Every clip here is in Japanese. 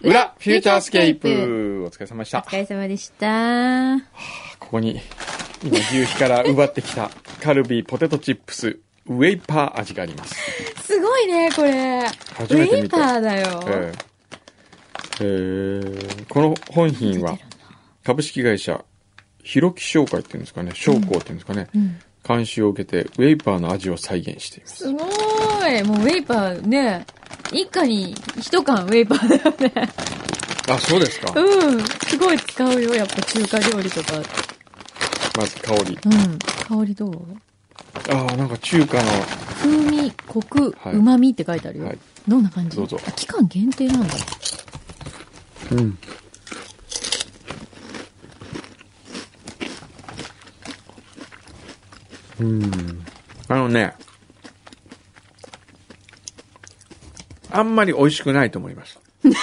裏、フューチャースケープ。お疲れ様でした。お疲れ様でした。ここに、今、牛皮から奪ってきた、カルビーポテトチップス、ウェイパー味があります。すごいね、これ。ウ初めて見たェイパーだよ。えええーこの本品は、株式会社、ひろき商会っていうんですかね、商工っていうんですかね、ん監修を受けて、ウェイパーの味を再現しています。すごい。もうウェイパーね、一家に一缶ウェイパーだよね。あ、そうですか。うん。すごい使うよ、やっぱ中華料理とか。まず香り。うん。香りどう？ああ、なんか中華の、風味、コク、はいうまみって書いてあるよ。はいどんな感じ？どうぞあ期間限定なんだ。うん。うん。あのね、あんまり美味しくないと思います。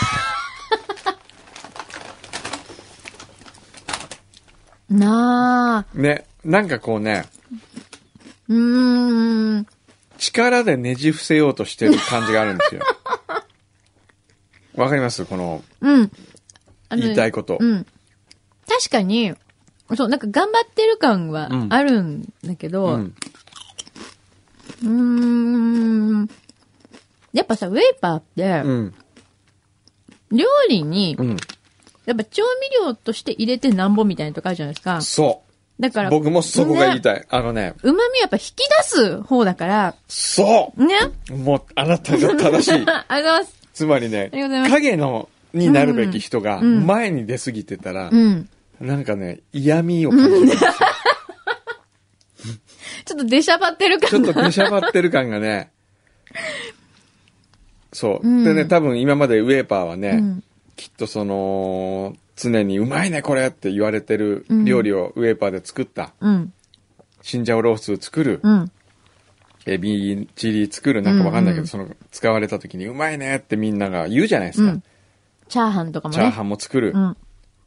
なあ。ね、なんかこうね、うーん。力でねじ伏せようとしてる感じがあるんですよ。わかります？このうん。あの言いたいこと。うん。確かに、そう、なんか頑張ってる感はうんあるんだけど、う。うんーん。やっぱさ、ウェイパーって、うん。料理に、うん。やっぱ調味料として入れてなんぼみたいなとこあるじゃないですか。そう。だから、僕もそこが言いい。たい。あのね、旨味やっぱ引き出す方だから、そうね。もう、あなたが正しい。ありがとうございます。つまりね影の、になるべき人が、うん前に出過ぎてたら、うん。なんかね、嫌味を感じるんですよ。ちょっと出しゃばってるちょ。っと出しゃばってる感がね、そう。うんでね、多分今までウェーパーはね、うんきっとその、常にうまいねこれって言われてる料理をウェーパーで作った、うん。チンジャオロース作る、うん。エビチリ作る、なんかわかんないけど、うんうんその、使われた時にうまいねってみんなが言うじゃないですか。うん。チャーハンとかもね。チャーハンも作る。うん。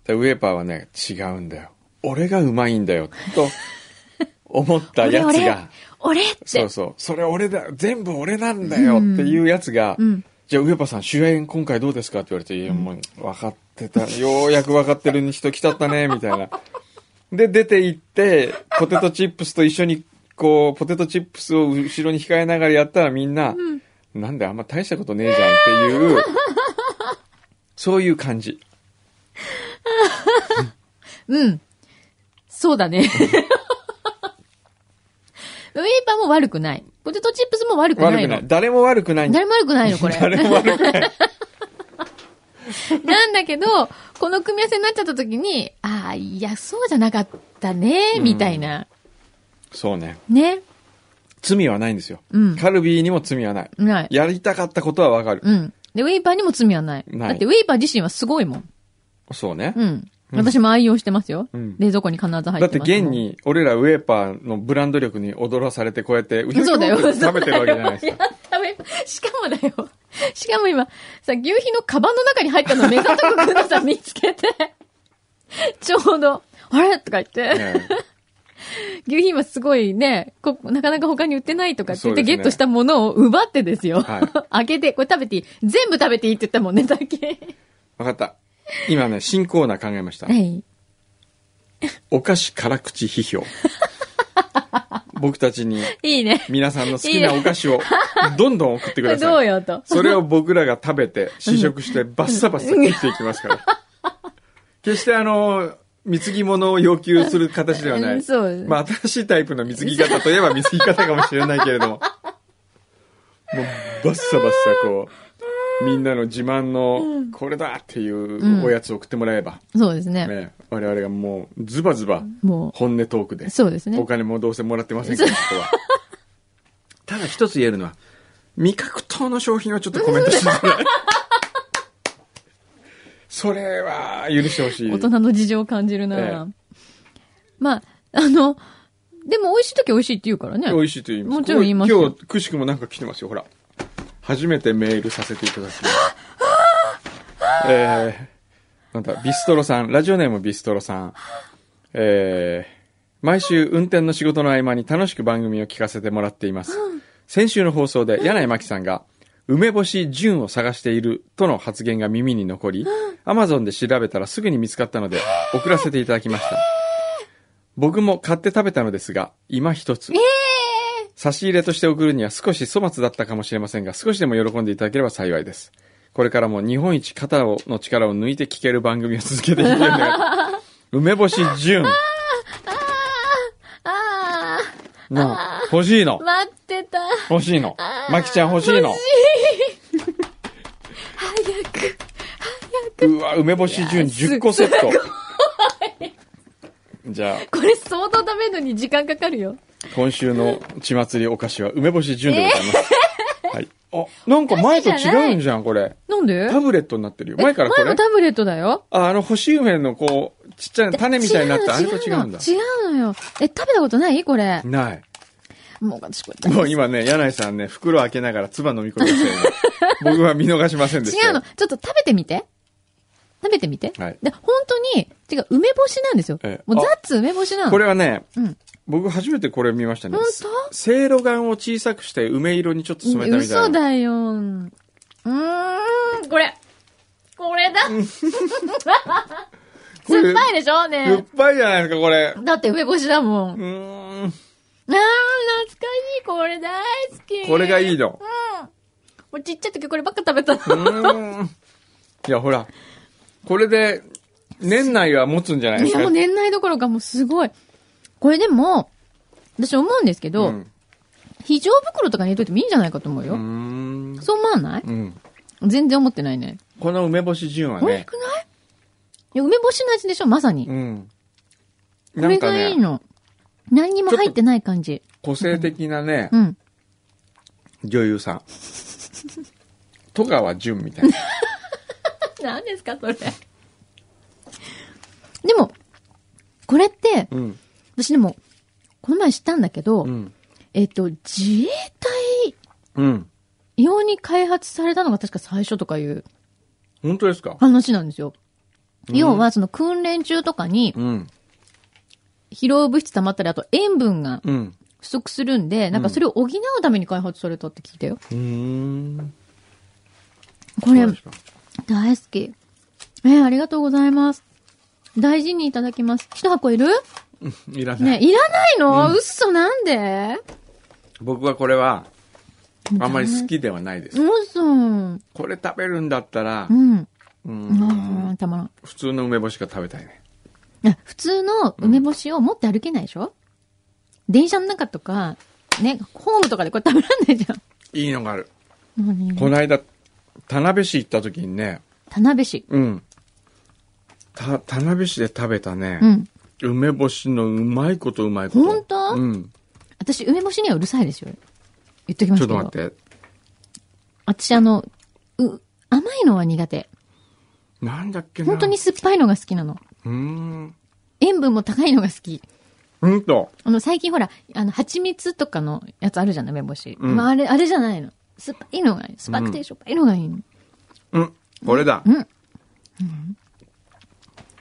でウェーパーはね、違うんだよ。俺がうまいんだよ、と 思ったやつ俺が、俺って。そうそう、それ俺だ、全部俺なんだよっていうやつが、うん。じゃあ、ウェーパーさん、主演今回どうですか？って言われて、いや、もう、分かってた。ようやく分かってる人来たったね、みたいな。で、出て行って、ポテトチップスと一緒に、こう、ポテトチップスを後ろに控えながらやったらみんな、なんであんま大したことねえじゃんっていう、そういう感じ。うん。そうだね。ウェイパーも悪くない。ポテトチップスも悪くないの。悪くない。誰も悪くないんだ誰も悪くないの、これ。誰も悪くない。なんだけど、この組み合わせになっちゃった時に、ああ、いや、そうじゃなかったね、みたいな。そうね。ね。罪はないんですよ。うん。カルビーにも罪はない。ない。やりたかったことはわかる。うん。で、ウェイパーにも罪はない。ないだってウェイパー自身はすごいもん。そうね。うん。私も愛用してますよ。うん冷蔵庫に必ず入ってます。だって現。に、俺らウェーパーのブランド力に踊らされて、こうやって、うひょそうだよ。食べてるわけじゃないですか。いや食べ、しかもだよ。しかも今、さ、牛皮のカバンの中に入ったの目ざとくくんのさ、見つけて、ちょうど、あれ？とか言って、ね牛皮今すごいねこ、なかなか他に売ってないとかって言って、そうですねゲットしたものを奪ってですよ。はい 開けて、これ食べていい全部食べていいって言ったもんね、だけ。わかった。今ね、新コーナー考えました。はい。お菓子辛口批評。僕たちにいいね。皆さんの好きなお菓子をどんどん送ってくだどさい。うよと。それを僕らが食べて、試食して、バッサバッサ切っていきますから。決してあの、貢ぎ物を要求する形ではない。うんそうまあ、新しいタイプの貢ぎ方といえば貢ぎ方かもしれないけれども。もう、バッサバッサこう、みんなの自慢の、これだっていうおやつを送ってもらえば、そうですね。ね、我々がもう、ズバズバ、も本音トークでう、、そうですねお。金もどうせもらってませんから、ここは。ただ一つ言えるのは、味覚糖の商品はちょっとコメントしてい。それは許してほしい。大人の事情を感じるな、えまあ、あの、でも美味しい時は美味しいって言うからね。美味しいと言います。もちろん言いますよ今日、くしくもなんか来てますよ、ほら。初めてメールさせていただきます。えー、なんだ、ビストロさん、ラジオネームビストロさん。えー毎週運転の仕事の合間に楽しく番組を聞かせてもらっています。先週の放送で柳井真紀さんが、梅干し純を探しているとの発言が耳に残り、アマゾンで調べたらすぐに見つかったので、送らせていただきました。僕も買って食べたのですが、今一つ。差し入れとして送るには少し粗末だったかもしれませんが、少しでも喜んでいただければ幸いです。これからも日本一肩をの力を抜いて聞ける番組を続けていけるのが、梅干し純。あなあ、欲しいのー、。待ってた。欲しいのまきちゃん欲しいの。早く。うわ、梅干し純10個セット。じゃあ、これ相当食べるのに時間かかるよ。今週の血祭りお菓子は梅干し純でございます。はい。あ、なんか前と違うんじゃん、これ。なんで？タブレットになってるよ。前からこれ前もタブレットだよ。あ、あの干し梅のこう、ちっちゃい種みたいになって、あれと違うんだ。違うのよ。え、食べたことない？これ。ない。もう私これ。もう今ね、柳井さんね、袋開けながら唾飲み込みました。僕は見逃しませんでしたよ。違うの。ちょっと食べてみて。食べてみて。はいで、本当に、違う、梅干しなんですよ。ええもうザッツ梅干しなの。これはね、うん。僕初めてこれ見ましたね本。せいろがんを小さくして梅色にちょっと染めたみたいな。嘘だよ。うーん、これ。これだ。酸っぱいでしょ？酸っねぱいじゃないですか、これ。だって梅干しだもん。あー、うーん。懐かしい。これ大好き。これがいいの。うん。もうちっちゃい時こればっか食べたの。ん。いや、ほら。これで、年内は持つんじゃないですか？いや、もう年内どころかもうすごい。これでも、私思うんですけど、うん非常袋とかに入れといてもいいんじゃないかと思うよ。う。そう思わない？うん。全然思ってないね。この梅干し純はね美味しく、ない？いや、梅干しの味でしょまさに。うん。これがいいの。何にも入ってない感じ。個性的なね、うん。女優さん。戸川純みたいな。何ですか、それ。でも、これって、うん。私でも、この前知ったんだけど、うん。えっと、自衛隊うん。用に開発されたのが確か最初とかいう本当ですか？話なんですよ。うん要は、その訓練中とかにうん。疲労物質溜まったり、あと塩分がうん。不足するんで、なんかそれを補うために開発されたって聞いたよ。うーん。これ大好き。えーありがとうございます。大事にいただきます。一箱いる？いらない。ね、いらないの、嘘なんで？僕はこれは、あんまり好きではないです。嘘。うん。これ食べるんだったら、うん。うん、たまらん。普通の梅干しが食べたいね。あ普通の梅干しを持って歩けないでしょ、電車の中とか、ね、ホームとかでこれ食べらんないじゃん。いいのがある。何？この間、田辺市行った時にね、田辺市。うん。た、田辺市で食べたねう、ん。梅干しのうまいことうまいこと。ほんとうん。私、梅干しにはうるさいですよ。言っときまちょすけど。っと待って。私、あの、う、甘いのは苦手。なんだっけな。本当に。酸っぱいのが好きなの。うーん。塩分も高いのが好き。うんと？あの、最近ほら、あの、蜂蜜とかのやつあるじゃん、梅干し。うんまあ、あれ、あれじゃないの。酸っぱいのがいい。酸っぱくてしょっぱいのがいいの。うん。これだ。うん。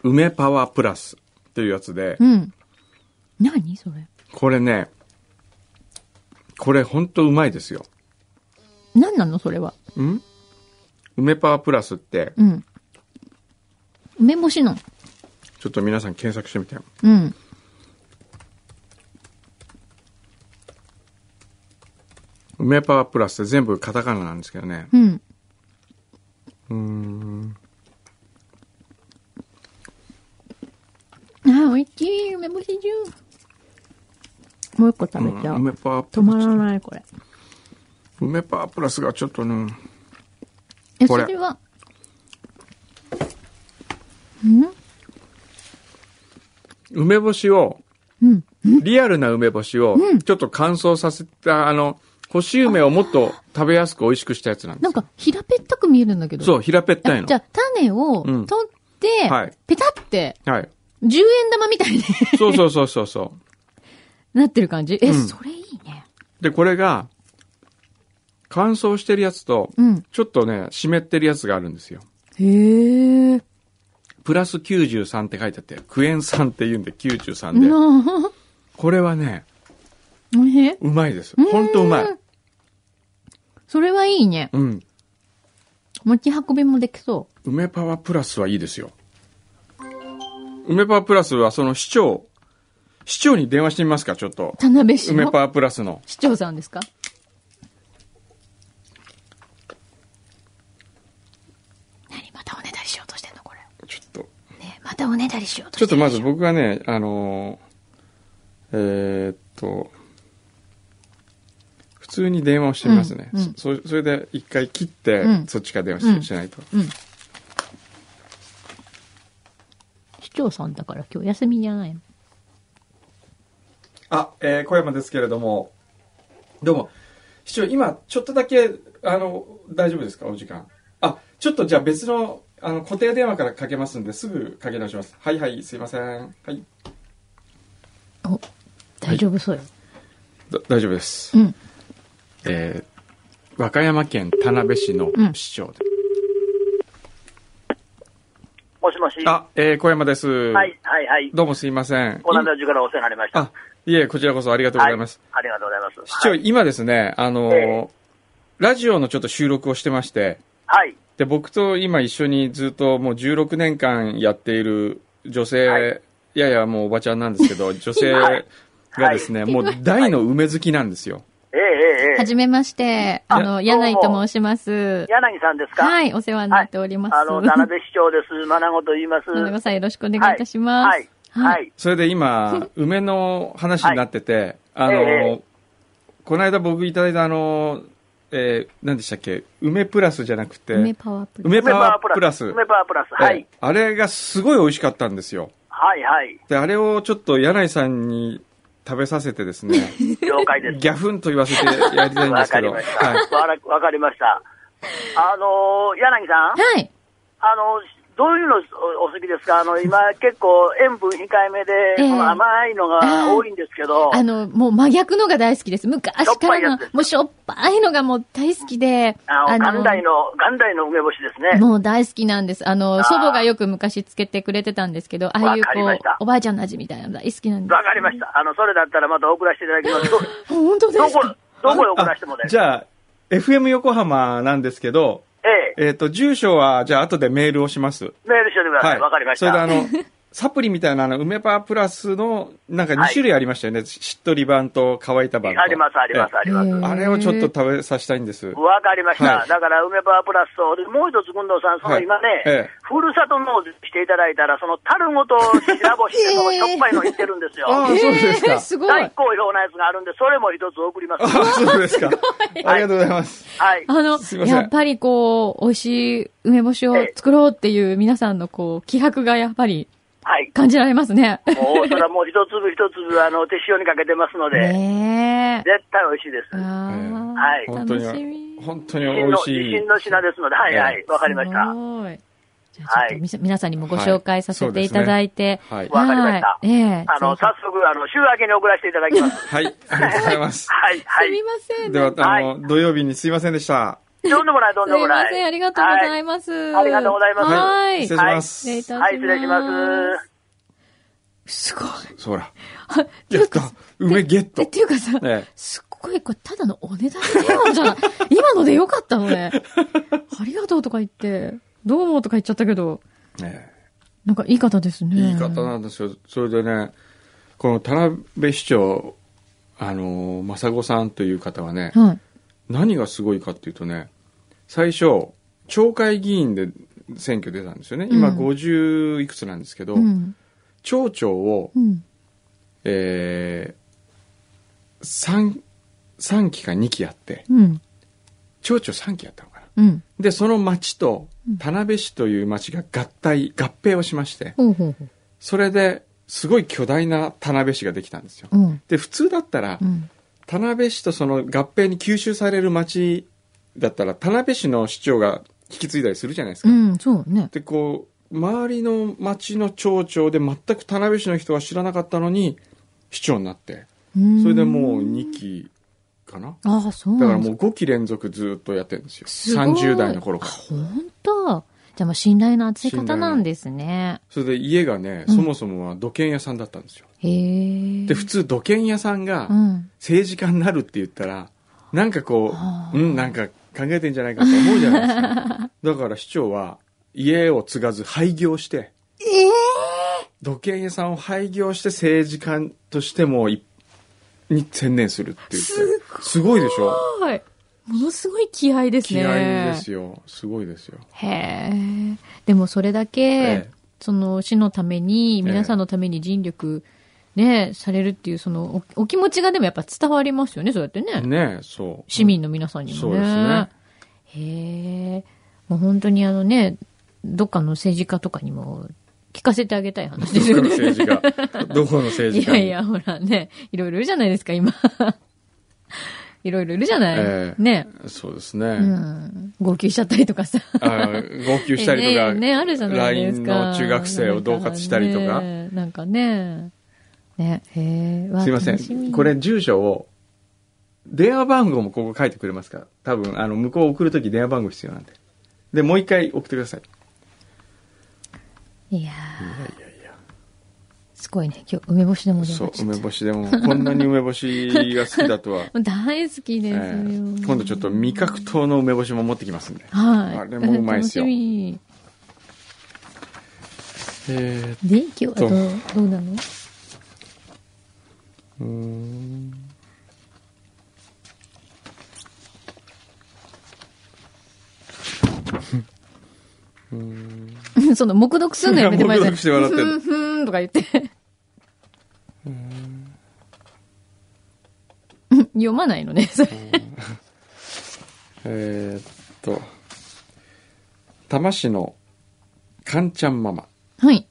梅パワープラスっていうやつで、うん。何？それ。これね、これほんとうまいですよ。何なの？それは。ん？梅パワープラスって、うん。梅干しの。ちょっと皆さん検索してみてよ。うん。梅パワープラスって全部カタカナなんですけどね。うん。うーん。あー、美味しい。梅干しジューもう一個食べちゃう。梅パワープ止ま。らない、これ。梅パワープラスがちょっとね、え、これそれは、うん？梅干しを、うん。リアルな梅干しをうん、ちょっと乾燥させた、あの、干し梅をもっと食べやすく美味しくしたやつなんですよなんか、平べったく見えるんだけど。そう、平べったいの。あじゃあ、種をうん取って、はいペタって、はい。10円玉みたいにそうそうそうそうそう。なってる感じ？え、うんそれいいね。で、これが、乾燥してるやつと、うん。ちょっとね、湿ってるやつがあるんですよ。へえ。プラス93って書いてあって、クエン酸って言うんで93で。うん。これはね、うまいです。ほんとうまい。それはいいね。うん。持ち運びもできそ梅パワープラスはいいですよ。梅パワープラスはその市長、市長に電話してみますか、ちょっとう。。田辺市の？梅パワープラスの。市長さんですか？何またおねだりしようとしてんのこれ。ちょっと。ねまたおねだりしようとちょってとまず僕がね、あのーえーっと、普通に電話をしてみますね。うんうんそそれで一回切って、うんそっちから電話し,、うんしないと。うん。市長さんだから今日休みじゃないの？あ、えー小山ですけれども、どうも、市長、今、ちょっとだけ、あの、大丈夫ですか、お時間。あ、ちょっとじゃあ別の、あの、固定電話からかけますんで、すぐかけ直します。はいはい、すいません。はい。お、大丈夫そうよ。だ大丈夫です。うん。えー和歌山県田辺市のうん市長で。もしもし。あ、えー小山です。はい、はい、はい。どうもすいません。ご覧の時からお世話になりました。あ、いえ、こちらこそありがとうございます。はい。ありがとうございます。市長、はい。今ですね、あのーえラジオのちょっと収録をしてまして、はい。で、僕と今一緒にずっともう16年間やっている女性、はいい、やいやもうおばちゃんなんですけど、女性はいがですね、もう大の梅好きなんですよ。ええええええはじめまして、あの、柳井と申します。柳さんですか？はい、お世話になっております。あの、田辺市長です。まなごと言います。野永さんよろしくお願いいたします。はい。はい。それで今、梅の話になってて、あの、ええこの間僕いただいたあの、えー、何でしたっけ？梅プラスじゃなくて、梅パワープラス。梅パワープラス。梅パワープラス。はいええ。あれがすごい美味しかったんですよ。はい、はい。で、あれをちょっと柳井さんに食べさせてですね、了解です。ギャフンと言わせてやりたいんでわすけど。かりました。はい。わらわかりました。あの、柳さん？はい。あの、どういうのおお好きですか？あの、今 結構塩分控えめで、甘いのが多いんですけど、あの、もう真逆のが大好きです。昔からしょっぱいやのもうしょっぱいのがもう大好きで、あの、元来の、元来の梅干しですね。もう大好きなんです。あの、祖母がよく昔つけてくれてたんですけど、ああいうこうおばあちゃんの味みたいなの大好きなんです。わかりました。あの、それだったらまた送らせていただきます。ど 本当でどこすか、どこへ送らせてもね。じゃあ、FM 横浜なんですけど、ええ、えっ、と、住所は、じゃあ後でメールをします。メールしておいてください。わ、かりました。それであの、サプリみたいなあの、梅パワープラスの、なんか2種類ありましたよね。しっとり版と乾いた版と。あります、あります、あります。ええあれをちょっと食べさせたいんです。わかりました。はいだから、梅パワープラスと、でもう一つ、軍藤さん、そのはい今ね、ええふるさと納税していただいたら、その樽ごと白干しで、そのしょっぱいの言ってるんですよ。ああ、そうですか。えーすごい。最高評なやつがあるんで、それも一つ送ります。あそうですか。ありがとうございます。はい。あのやっぱりこう、美味しい梅干しを作ろうっていう皆さんのこう、気迫がやっぱりはい。感じられますね。もう、それはもう一粒一粒、あの、手塩にかけてますので、ねえ。絶対美味しいです。はい本当に、。本当に美味しい自信。の品ですので、はいはい。わかりました。すごい。じゃあちょっとはい皆さんにもご紹介させていただいて。はい。わかりましたはいええあの、ぜ早速、あの、週明けに送らせていただきます。はい。ありがとうございます。はい、はひすみい。ません。では、あはの、土曜日にすいませんでした。とんでもな い、とんすでもない。みません。ありがとうございます。はいありがとうございますはい。失礼します。失礼いたします。はい、失礼します。すごい。そうだ。あっていうか、。梅ゲットえ、っ。ていうかさ、えすっごい、これ、ただのおねだり電話じゃない。今のでよかったのね。ありがとうとか言って、どうもとか言っちゃったけど、ええなんかいい方ですね。いい方なんですよ。それでね、この田辺市長、あの、正子さんという方はね、はい。何がすごいかっていうとね、最初、町会議員で選挙出たんですよね。今うん50いくつなんですけど、うん。町長を、うん。えー、3、3期か2期やって、うん。町長3期やったのかな。うん。で、その町とうん田辺市という町が合体、合併をしまして。それですごい巨大な田辺市ができたんですよ。うん。で、普通だったらう、ん。田辺市とその合併に吸収される町だったら、田辺市の市長が引き継いだりするじゃないですか。うん、そうね。で、こう、周りの町の町長で全く田辺市の人は知らなかったのに、市長になって、それでもう2期かな？ああ、そうだからもう5期連続ずっとやってるんですよ。すごい30代の頃かあ本当？じゃあもう信頼の厚い方なんですね。それで家がね、うんそもそもは土建屋さんだったんですよ。で、普通土建屋さんがうん。政治家になるって言ったら、なんかこはあう、うん、なんか考えてんじゃないかと思うじゃないですか。だから市長は家を継がず廃業して、ええ土建屋さんを廃業して政治家としてもいに専念するって言って。すごいでしょ？はい。ものすごい気合ですね。気合ですよ。すごいですよ。へえ。でもそれだけ、ええその市のために、え皆さんのために尽力、ね、されるっていう、そのお、お気持ちがでもやっぱ伝わりますよね、そうやってね。ねそう。市民の皆さんにもね。そうですね。へえ。もう本当にあのね、どっかの政治家とかにも聞かせてあげたい話ですどこのよね。政治家どこの政治家に？いやいや、ほらね、いろいろいるじゃないですか、今。いろいろいるじゃない。ええね。そうですね。うん。号泣しちゃったりとかさ。あ号泣したりとか、ねね、あるじゃないですか。LINE の中学生を恫喝したりとか。ねなんかね。ね、へすいません。これ、住所を、電話番号もここ書いてくれますか多分、あの、向こう送るとき電話番号必要なんで。で、もう一回送ってください。いやいやごいね。今日、梅干しでもそう、梅干しでも、こんなに梅干しが好きだとは。大好きですよ、えー今度ちょっと味覚糖の梅干しも持ってきますんで。はい。あれもうまいっすよえで、今日はどう、どうなの？ー、うーん。うーんその、黙読すんのやめてもらえ黙読して笑ってるふんふんとか言って。読まないのね、それ。えーっと、多摩市のかんちゃんママ。はい。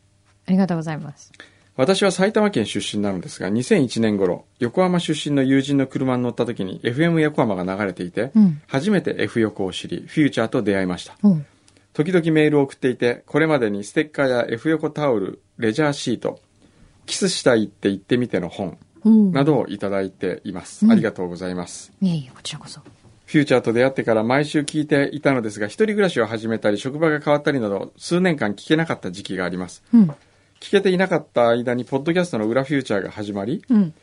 ありがとうございます。私は埼玉県出身なのですが、2001年頃、横浜出身の友人の車に乗った時に FM 横浜が流れていて、うん。初めて F 横を知り、フューチャーと出会いました。うん。時々メールを送っていて、これまでにステッカーや F 横タオル、レジャーシート、キスしたいって言ってみての本うん。などをいただいています。うんありがとうございます。いえいえ、こちらこそ。フューチャーと出会ってから毎週聞いていたのですが、一人暮らしを始めたり、職場が変わったりなど、数年間聞けなかった時期があります。うん。聞けていなかった間に、ポッドキャストの裏フューチャーが始まり、うん。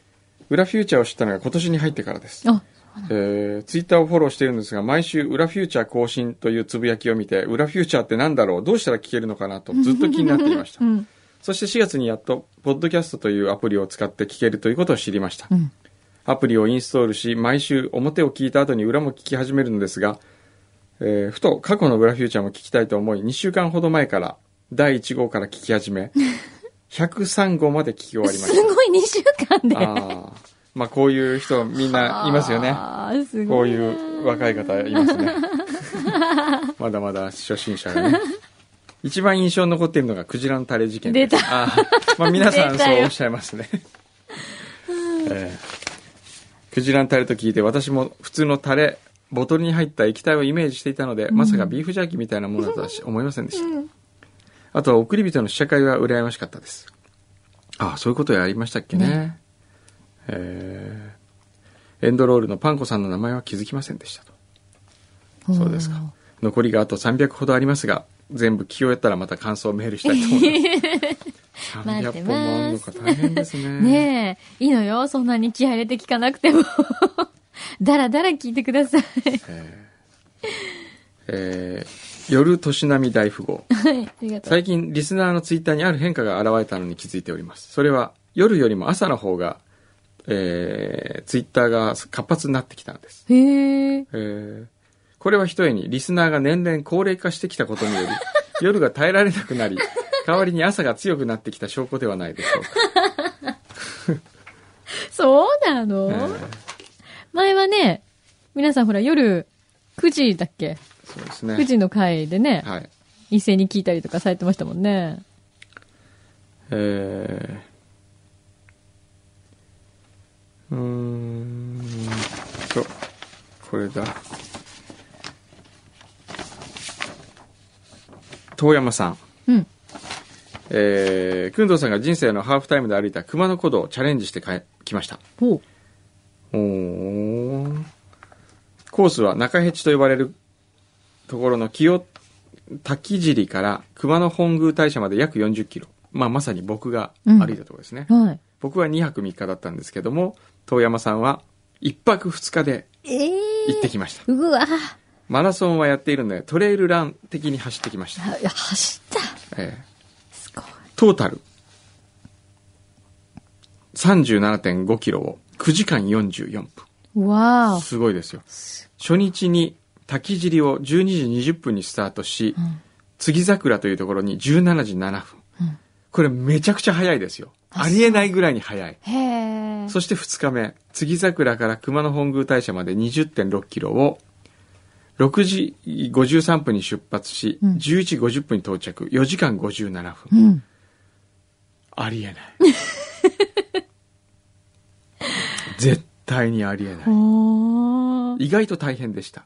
裏フューチャーを知ったのが今年に入ってからです。あ、えー、ツイッターをフォローしているんですが、毎週裏フューチャー更新というつぶやきを見て、裏フューチャーって何だろうどうしたら聞けるのかなとずっと気になっていましたう。ん。そして4月にやっと、ポッドキャストというアプリを使って聞けるということを知りましたう。ん。アプリをインストールし、毎週表を聞いた後に裏も聞き始めるのですが、えーふと過去の裏フューチャーも聞きたいと思い、2週間ほど前から第1号から聞き始め、103号まで聞き終わりましすごい2週間で。た。ああ。まあこういう人みんないますよね。こういう若い方いますね。まだまだ初心者がね。一番印象に残っているのがクジラのタレ事件です。出ああまあ皆さん出たよそうおっしゃいますね。ええクジラのタレと聞いて私も普通のタレ、ボトルに入った液体をイメージしていたので、まさかビーフジャーキーみたいなものだとはし思いませんでした。あとは送り人の試写会は羨ましかったです。ああ、そういうことやりましたっけね。えーエンドロールのパンコさんの名前は気づきませんでしたと。そうですか。残りがあと300ほどありますが、全部聞き終えたらまた感想をメールしたいと思います。300 待ってます本もあるのか大変ですね。ねえ、いいのよ。そんなに気合入れて聞かなくても。だらだら聞いてください。えー夜年並み大富豪。はい、ありがとう。最近リスナーのツイッターにある変化が現れたのに気づいております。それは夜よりも朝の方が、えーツイッターが活発になってきたのです。へえ。えーこれはひとえにリスナーが年々高齢化してきたことにより、夜が耐えられなくなり、代わりに朝が強くなってきた証拠ではないでしょうか。そうなの、えー前はね、皆さんほら夜9時だっけ？そうですね。?9 時の回でね、はい。一斉に聞いたりとかされてましたもんね。えー、うーんと、これだ。遠山さん。うん。えー、くんどうさんが人生のハーフタイムで歩いた熊野古道をチャレンジして帰きました。おーコースは中ヘチと呼ばれるところの清滝尻から熊野本宮大社まで約40キロ。まあ、まさに僕が歩いたところですね。はい。僕は2泊3日だったんですけども、遠山さんは1泊2日でええ行ってきました。うわマラソンはやっているので、トレイルラン的に走ってきました。あいや走った。ええすごい。トータル37.5キロを9時間44わ分。すごいですよ。初日に滝尻を12時20分にスタートし、ん次桜というところに17時7分。うんこれめちゃくちゃ早いですよ。あありえないぐらいに早い。お。へえ。そして2日目、次桜から熊野本宮大社まで20.6キロを6時53分に出発し、うん11時50分に到着、4時間57分。うん。ありえない。絶対にありえない。意外と大変でした。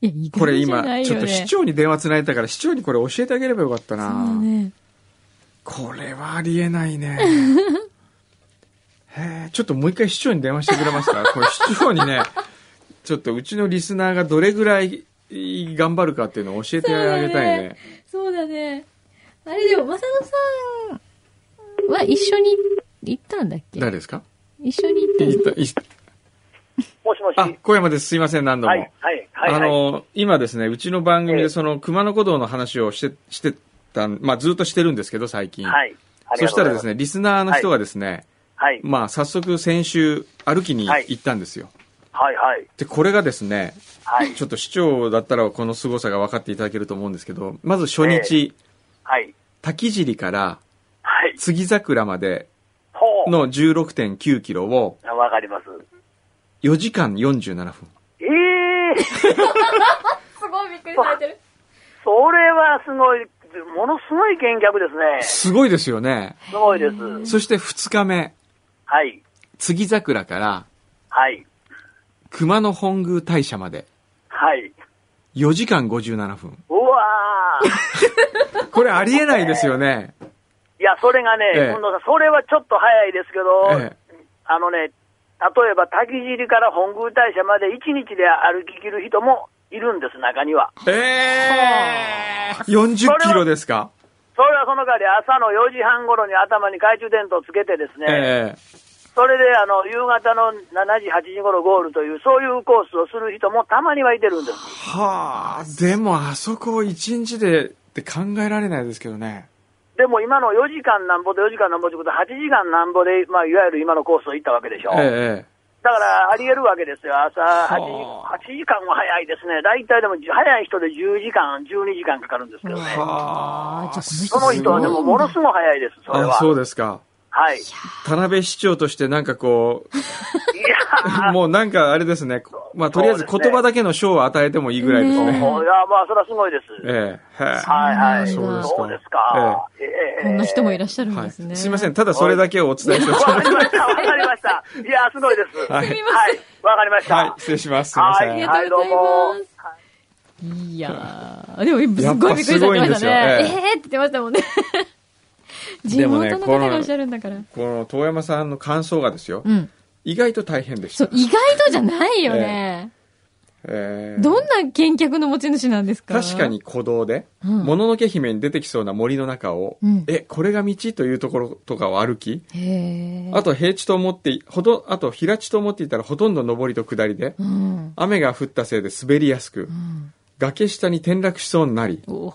いや、意これ今。ちょっと市長に電話つないだから、市長にこれ教えてあげればよかったな。ね。これはありえないね。へえ、ちょっともう一回市長に電話してくれますかこれ市長にね、ちょっとうちのリスナーがどれぐらい頑張るかっていうのを教えてあげたいね。そうだね。あれでも、まさのさんは一緒に行ったんだっけ？誰ですか？一緒に行ったんだいったいもしもし。あ、小山です。すいません、何度も。はい、はい、はい。あの、今ですね、うちの番組ええでその熊野古道の話をして、してたん、まあずっとしてるんですけど、最近。はい。そしたらですね。ね、リスナーの人がですね、はい。まあ早速先週歩きに行ったんですよ。はい、はい。で、これがですね、はい。ちょっと市長だったらこの凄さが分かっていただけると思うんですけど、まず初日、はい。滝尻からはい。次桜までほう。の16.9キロをわかります。4時間47分。ええ すごいびっくりされてる。それはすごい、ものすごい見客ですね。すごいですよね。すごいです。そして2日目、はい。次桜からはい。熊野本宮大社まではい。4時間57分。うわー。これありえないですよね。いや、それがね、ええさん、それはちょっと早いですけど、ええあのね、例えば滝尻から本宮大社まで1日で歩き切る人もいるんです、中には。えー、40キロですか？それはその代わり朝の4時半頃に頭に懐中電灯をつけてですね、えそれであの夕方の7時、8時頃ゴールという、そういうコースをする人もたまにはいてるんです。ー、はあ、でもあそこを1日でって考えられないですけどね。でも今の4時間なんぼで4時間なんぼということは、8時間なんぼで、まあ、いわゆる今のコースを行ったわけでしょ。ええだから、あり得るわけですよ。朝8時はあ8時間は早いですね。大体でも、早い人で10時間、12時間かかるんですけどね。はあ、その人はでも、ものすごい早いです、それあ、は。そうですか。はい。い田辺市長としてなんかこやう、もうなんかあれですね。まあとりあえず言葉だけの賞を与えてもいいぐらいですねね。ー、いや、まあ、それはすごいです。ええはいはいはい。そうですかそうですか。ええこんな人もいらっしゃるんはい。ですね。すいません。ただそれだけをお伝えしておきわます。かりました、わかりました。いや、すごいです。はいはい。わかりました。はい。失礼します。すいません。ありがとうございます。いやー、でも、すごいびっくりされてましたね。やっぱすごいんですよえええーって言ってましたもんね。地でもね元の方がいらっしゃるんだから。この遠山さんの感想がですよ。うん。意外と大変でした。、意外とじゃないよね。ええどんな見客の持ち主なんですか？確か。に古道で、うんもののけ姫に出てきそうな森の中を、うんえ、これが道というところとかを歩き、あと平地と思って、ほど、あと平地と思っていたらほとんど上りと下りで、うん。雨が降ったせいで滑りやすく、うん。崖下に転落しそうになり、お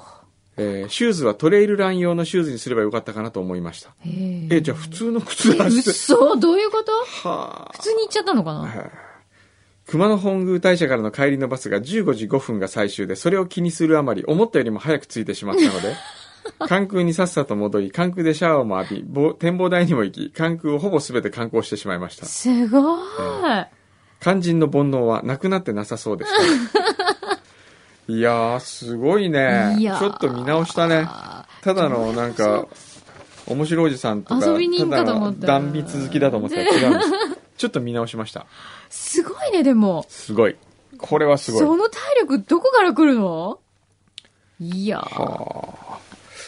えーシューズはトレイルラン用のシューズにすればよかったかなと思いました。へーえ、じゃあ普通の靴履いて、嘘どういうこと？はあ普通に行っちゃったのかな？熊野本宮大社からの帰りのバスが15時5分が最終で、それを気にするあまり、思ったよりも早く着いてしまったので、関空にさっさと戻り、関空でシャワーも浴び、ぼ展望台にも行き、関空をほぼ全て観光してしまいました。すごい。肝心の煩悩はなくなってなさそうでした。いやー、すごいね。いちょっと見直したね。ただの、なんか、面白いおじさんとか、遊びに行くかと思った断筆好きだと思ったら違うんです。ちょっと見直しました。すごいね、でも。すごい。これはすごい。その体力どこから来るの？いやーはあ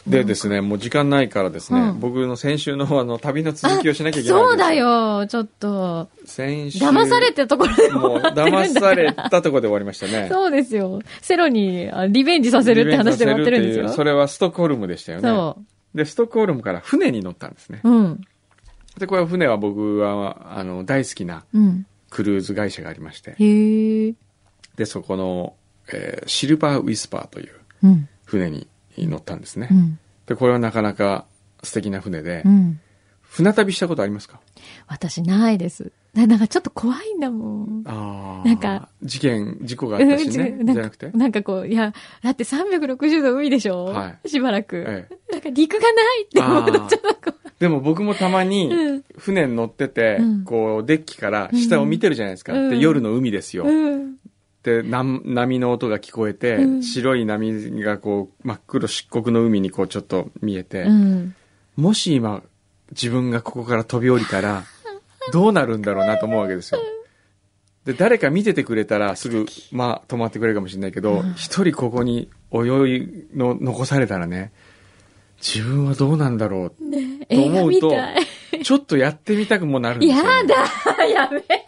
でですね、もう時間ないからですね、うん僕の先週のあの旅の続きをしなきゃいけないんですそうだよ、ちょっと。先週。騙されてところで終もうわってるんだ騙されたところで終わりましたね。そうですよ。セロにあリベンジさせるって話で終わってるんですよ。それはストックホルムでしたよね。そで、ストックホルムから船に乗ったんですね。う。うん。で、これは船は僕は、あの、大好きなうん。クルーズ会社がありまして、へえ。で、そこの、えーシルバーウィスパーといううん。乗ったんですね。うん。で、これはなかなか素敵な船で、うん。船旅したことありますか？私ないです。ななんかちょっと怖いんだもん。ああ。なんか、事件、事故があったしね。うんじゃなくて？なんかこう、いや、だって360度海でしょ？はいしばらく。ええなんか陸がないって思っちゃった。こでも僕もたまうにん船に乗ってて、うんこうデッキから下を見てるじゃないですか。うんで夜の海ですよ。ううん。で波波の音が聞こえて、うん白い波がこう真っ黒漆黒の海にこうちょっと見えて、うん。もし今自分がここから飛び降りたら どうなるんだろうなと思うわけですよ。で誰か見ててくれたらすぐまあ止まってくれるかもしれないけど一、人ここに泳いの残されたらね自分はどうなんだろうと思うとみたい。ちょっとやってみたくもなるんですよ、やね。だやめて。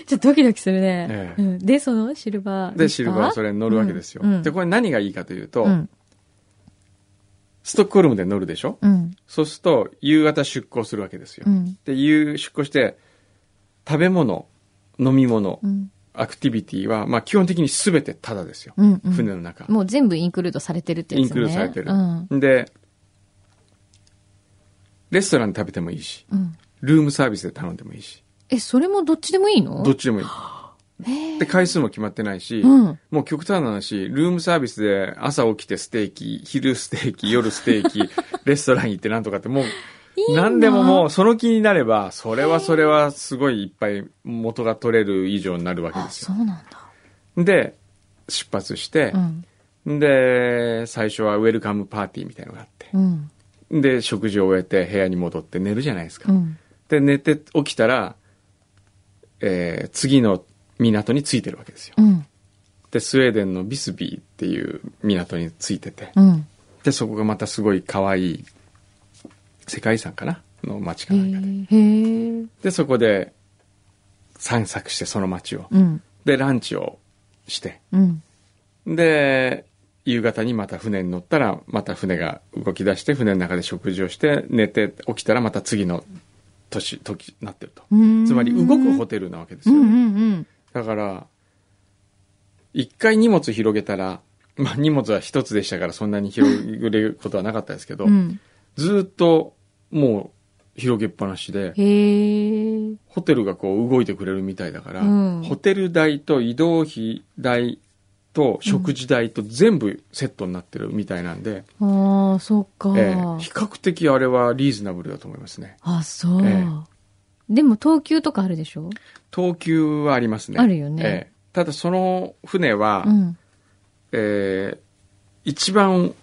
ちょっとドキドキするね。ええうん、で、そのシルバー。で、シルバーそれに乗るわけですよ。うんうんで、これ何がいいかというと、うん。ストックホルムで乗るでしょ？うん。そうすると、夕方出港するわけですよ。うん。で、夕出港して、食べ物、飲み物、うん。アクティビティは、まあ基本的に全てタダですよ。うん。うん船の中。もう全部インクルードされてるってやつね。インクルードされてる。うん。で、レストランで食べてもいいし、うん。ルームサービスで頼んでもいいし、え、それもどっちでもいいの？どっちでもいい。で、回数も決まってないし、うん。もう極端な話、ルームサービスで朝起きてステーキ、昼ステーキ、夜ステーキ、レストラン行ってなんとかってもう、いいな何でももうその気になれば、それはそれはすごいいっぱい元が取れる以上になるわけあ、ですよ。そうなんだ。で、出発してう、ん。で、最初はウェルカムパーティーみたいなのがあって、うん。で、食事を終えて部屋に戻って寝るじゃないですか。うん。で、寝て起きたら、えー次の港に着いてるわけですよ。うん。で、スウェーデンのビスビーっていう港に着いてて、うん。で、そこがまたすごい可愛い世界遺産かなの街かへなんかで。で、そこで散策してその街を。うん。で、ランチをして。うん。で、夕方にまた船に乗ったら、また船が動き出して、船の中で食事をして、寝て起きたらまた次の年、時になってると。うんつまり動くホテルなわけですよ。うんうんうん。だから、一回荷物広げたら、まあ荷物は一つでしたからそんなに広げることはなかったですけど、うん。ずーっともう広げっぱなしで。ホテルがこう動いてくれるみたいだから、うんホテル代と移動費代と食事代と全部セットになってるみたいなんで、ああ、そっか。ええ比較的あれはリーズナブルだと思いますね。あ、そう。えでも、東急とかあるでしょ？東急はありますね。あるよねええただその船は、うん。えー一番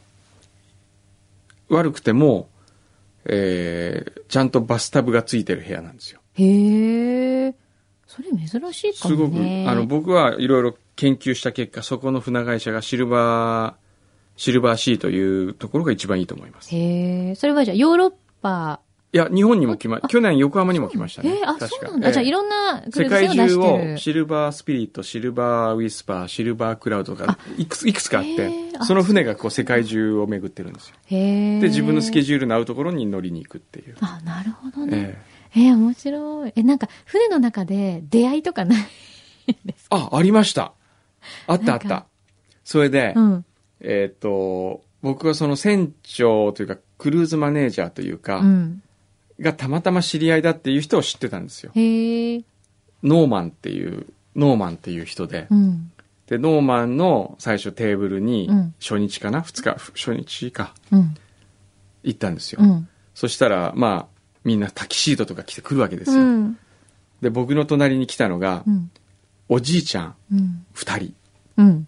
悪くても、えーちゃんとバスタブがついてる部屋なんですよ。へえ。それ珍しいかすごく、もね。あの、僕はいろいろ研究した結果、そこの船会社がシルバー、シルバーシーというところが一番いいと思います。いへえ。それはじゃあ、ヨーロッパ。や、日本にも来ま、去年横浜にも来ましたね。へえ、あ、確かそうなんだ。じゃあ、いろんな世界中を。シルバースピリット、シルバーウィスパー、シルバークラウドとか、いくつ、いくつかあっへてー、あその船がこう世界中を巡ってるんですよ。へえ。で、自分のスケジジュールの合うところに乗りに行くっていう。あ、なるほどね。ええええ、面白い。え、なんか、船の中で出会いとかないですか？あ、ありました。あったあった。それで、うん。えっ、と、僕はその船長というか、クルーズマネージャーというか、うん。がたまたま知り合いだっていう人を知ってたんですよ。へえ。ノーマンっていう、ノーマンっていう人で。うん。で、ノーマンの最初テーブルにうん、初日かな？二日、初日か、うん。行ったんですよ。うん。そしたら、まあ、みんなタキシードとか着てくるわけですよ。うん。で、僕の隣に来たのがう、ん。おじいちゃんうん。二人。うん。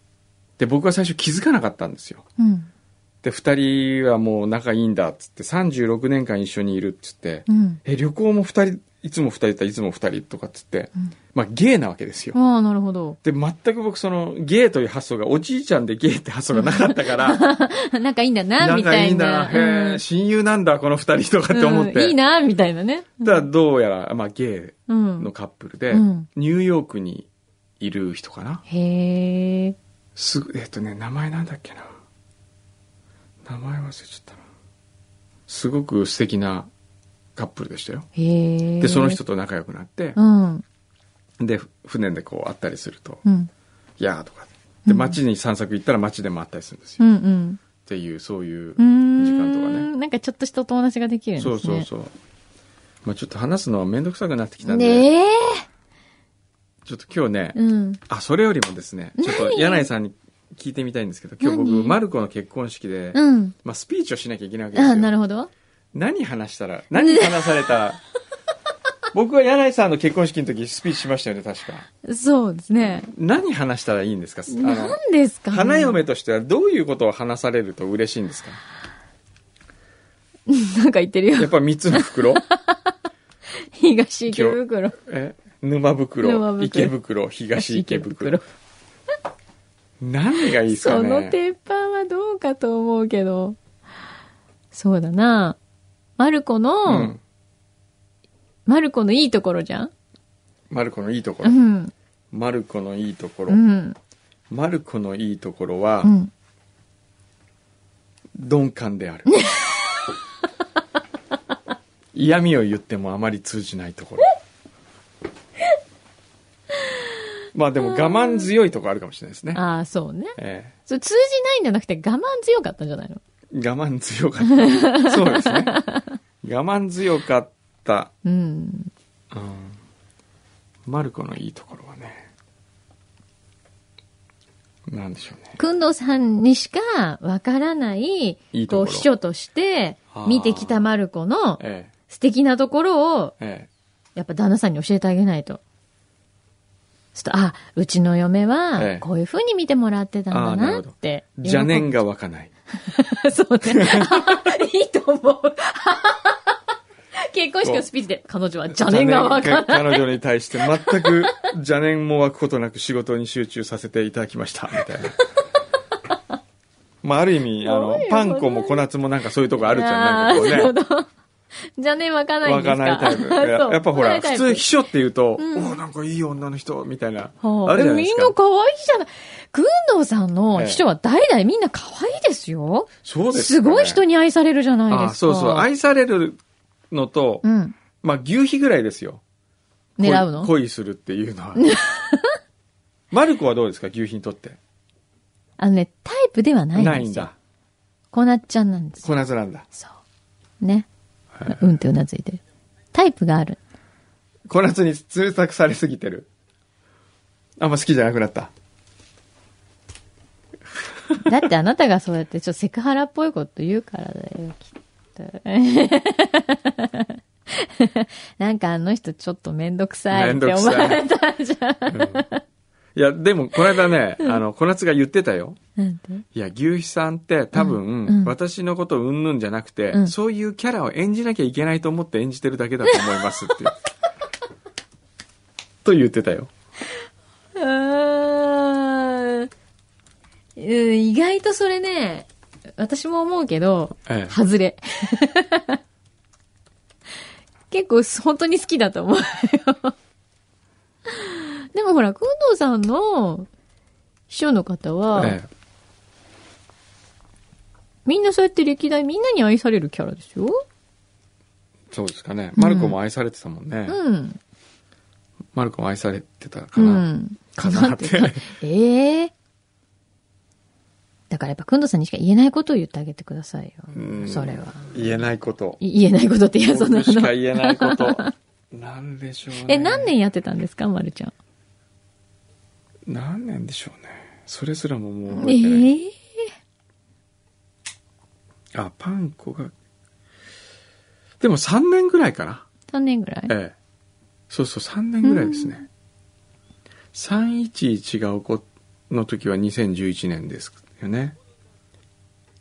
で、僕は最初気づかなかったんですよ。うん。で、二人はもう仲いいんだっつって、36年間一緒にいるっつって、うん。え、旅行も二人いつも二人いたらいつも二人とかっつって、まあゲイなわけですよ。ああ、なるほど。で、全く僕そのゲイという発想が、おじいちゃんでゲイって発想がなかったから、仲いいんだな、みたいな。仲いいんだ、へえ、親友なんだ、この二人とかって思って。うんいいな、みたいなね。ただどうやら、まあゲイうんの。カップルで、うんニューヨークにいる人かな？へえ。すぐ、えっとね、名前なんだっけな？名前忘れちゃったな。すごく素敵なカップルでしたよ。へえ。で、その人と仲良くなってう、ん。で、ふ船でこう会ったりすると、うん。いやーとか。で、街に散策行ったら街でも会ったりするんですよ。っうんうん。ていう、そういう。時間とかね。なんかちょっとしたお友達ができるんですね。そうそうそう。まあちょっと話すのはめんどくさくなってきたんで、ねえ。ちょっと今日ね、うん。あ、それよりもですね、ちょっと柳井さんに聞いてみたいんですけど、今日僕、何マルコの結婚式で、うん。まあスピーチをしなきゃいけないわけですよ。あなるほど。何話したら、何話された？ら、僕は柳井さんの結婚式の時スピーチしましたよね、確か。そうですね。何話したらいいんですか？あの何ですか？ね花嫁としてはどういうことを話されると嬉しいんですか？なんか言ってるよ。やっぱ三つの袋？東池袋。え？沼袋池袋東池袋。何がいいですかそねの鉄板はどうかと思うけど。そうだな。マルコうの、ん。マルコのいいところじゃん？マルコのいいところ。うん。マルコのいいところ。うん。マルコのいいところはう、ん。鈍感である。嫌味を言ってもあまり通じないところ。まあでも我慢強いところあるかもしれないですね。ああ、そうね。えそれ通じないんじゃなくて我慢強かったんじゃないの？え我慢強かった。そうですね。我慢強かった。うん。うん。マルコのいいところはね。なんでしょうね。くんどうさんにしかわからない、いいとこう、秘書として見てきたマルコのえ素敵なところを、え。えやっぱ旦那さんに教えてあげないと。ちょっと、あ、うちの嫁ええは、こういう風に見てもらってたんだなって。え。邪念が湧かない。そうね。いいと思う。結婚式のスピーチで、彼女は邪念がわからない。彼女に対して全く邪念も湧くことなく仕事に集中させていただきました、みたいな。まあ、ある意味、あのパン粉も小夏もなんかそういうとこあるじゃん。なんかこうあーなるほね。湧かないですか？かないタイプ。やっぱほら、普通秘書って言うと、うんおおなんかいい女の人、みたいな。はあるじゃないですか。みんな可愛いじゃない。くんどうさんの秘書は代々みんな可愛いですよ。そうですすごい人にに愛されるじゃないですか。あそうそう。愛されるのと、うん。まあ、牛皮ぐらいですよ。狙うの？恋恋するっていうのは。マルコはどうですか？牛皮にとって。あのね、タイプではないんですよ。ないんだ。こなっちゃんなんですよ。小夏なんだ。そう。ね。うんってうなずいてる。タイプがある。小夏に通作されすぎてる。あんま好きじゃなくなった。だってあなたがそうやってちょっとセクハラっぽいこと言うからだよ、きっと。なんかあの人ちょっとめんどくさいって思われたじゃん。いや、でも、この間ね、あの、小夏が言ってたよ。いや、牛皮さんって多分、うんうん私のことうんぬんじゃなくて、うんそういうキャラを演じなきゃいけないと思って演じてるだけだと思いますって。と言ってたよ。うーんうん意外とそれね、私も思うけど、ええ外れ。結構本当に好きだと思うよ。でもほら、くんどうさんの秘書の方は、ええみんなそうやって歴代みんなに愛されるキャラですよ。そうですかね。マルコも愛されてたもんね。うん。マルコも愛されてたかうな。ん。かなって。ええだからやっぱ、くんどうさんにしか言えないことを言ってあげてくださいよ。うんそれは。言えないこと。い言えないことって、いや、そんなの。僕しか言えないこと。なんでしょうね。え、何年やってたんですか、まるちゃん？何年でしょうね。それすらももう覚ええてない。えあ、パン粉が。でも3年ぐらいかな。3年ぐらい？ええ。そうそう、3年ぐらいですね。311が起この時は2011年ですよね。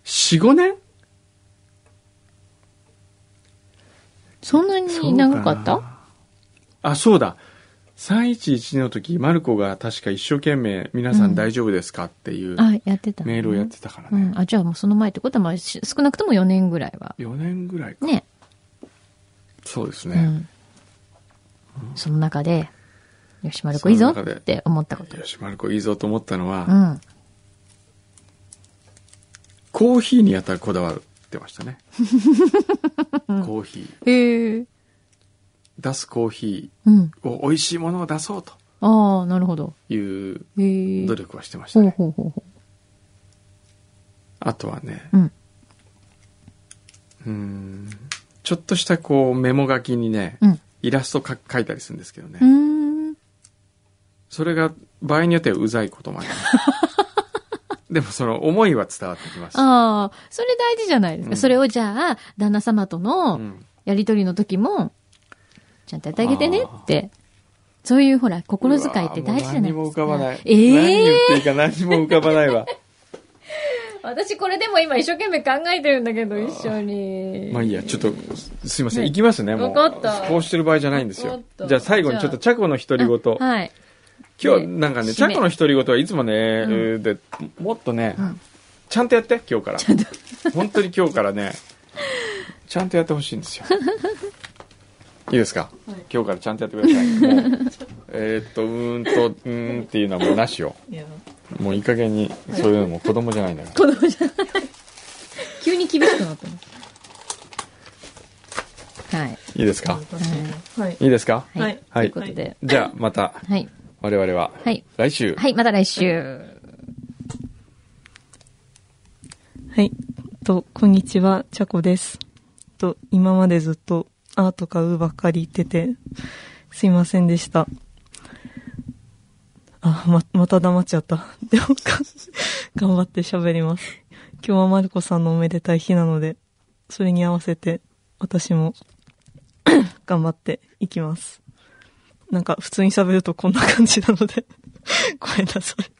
4、5年？そんなに長かった？あ、そうだ。311の時、マルコが確か一生懸命、皆さん大丈夫ですかっていうあ、やってた、メールをやってたからね。うん。あ、じゃあもうその前ってことは、まあ、し少なくとも4年ぐらいは。4年ぐらいか。ね。そうですね。うん。その中で、よし、マルコいいぞって思ったこと。よし、マルコいいぞと思ったのは、うん。コーヒーにやたらこだわってましたね。コーヒー。へえ。出すコーヒうん。ーを美味しいものを出そうとああ、なるほど。いう。努力はしてましたほうね。ほうほうほあとはね、う。うん。うーん、ちょっとしたこうメモ書きにね、うん。イラストか書いたりするんですけどね。それが場合によってはうざいこともあります。でもその思いは伝わってきます。ああ、それ大事じゃないですか。うんそれをじゃあ、旦那様とうのんやりとりの時も、ちゃんとやってあげてねって。そういうほら、心遣いって大事じゃないですか。何も浮かばない。ええ何言っていいか何も浮かばないわ。私これでも今一生懸命考えてるんだけど、一緒に。まあいいや、ちょっと、すいません、ね行きますね、もう。わかったこうしてる場合じゃないんですよじゃあ最後にちょっとチャコの独り言。あはい。今日なんかね、チャコの独り言はいつもね、うんえーで、もっとね、うんちゃんとやって、今日から。本当に今日からね、ちゃんとやってほしいんですよ。いいですか、今日からちゃんとやってください。もう、えーっと、うーんと、うーんっていうのはもうなしよ。もういい加減に、そういうのも子供じゃないんだから。子供じゃない。急に厳しくなったの。はい。いいですか？はい。いいですか？はい。はいはいということで。じゃあ、また、はい。我々は、はい。来週、はい、また来週。はい。と、こんにちは、ちゃこです。と、今までずっと、あーとかうばっかり言ってて、すいませんでした。あ、ま、また黙っちゃった。でも、頑張って喋ります。今日はまるこさんのおめでたい日なので、それに合わせて、私も、頑張っていきます。なんか、普通に喋るとこんな感じなので、ごめんなさい。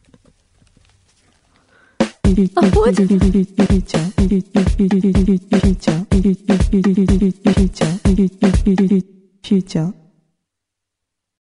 あ、終わっち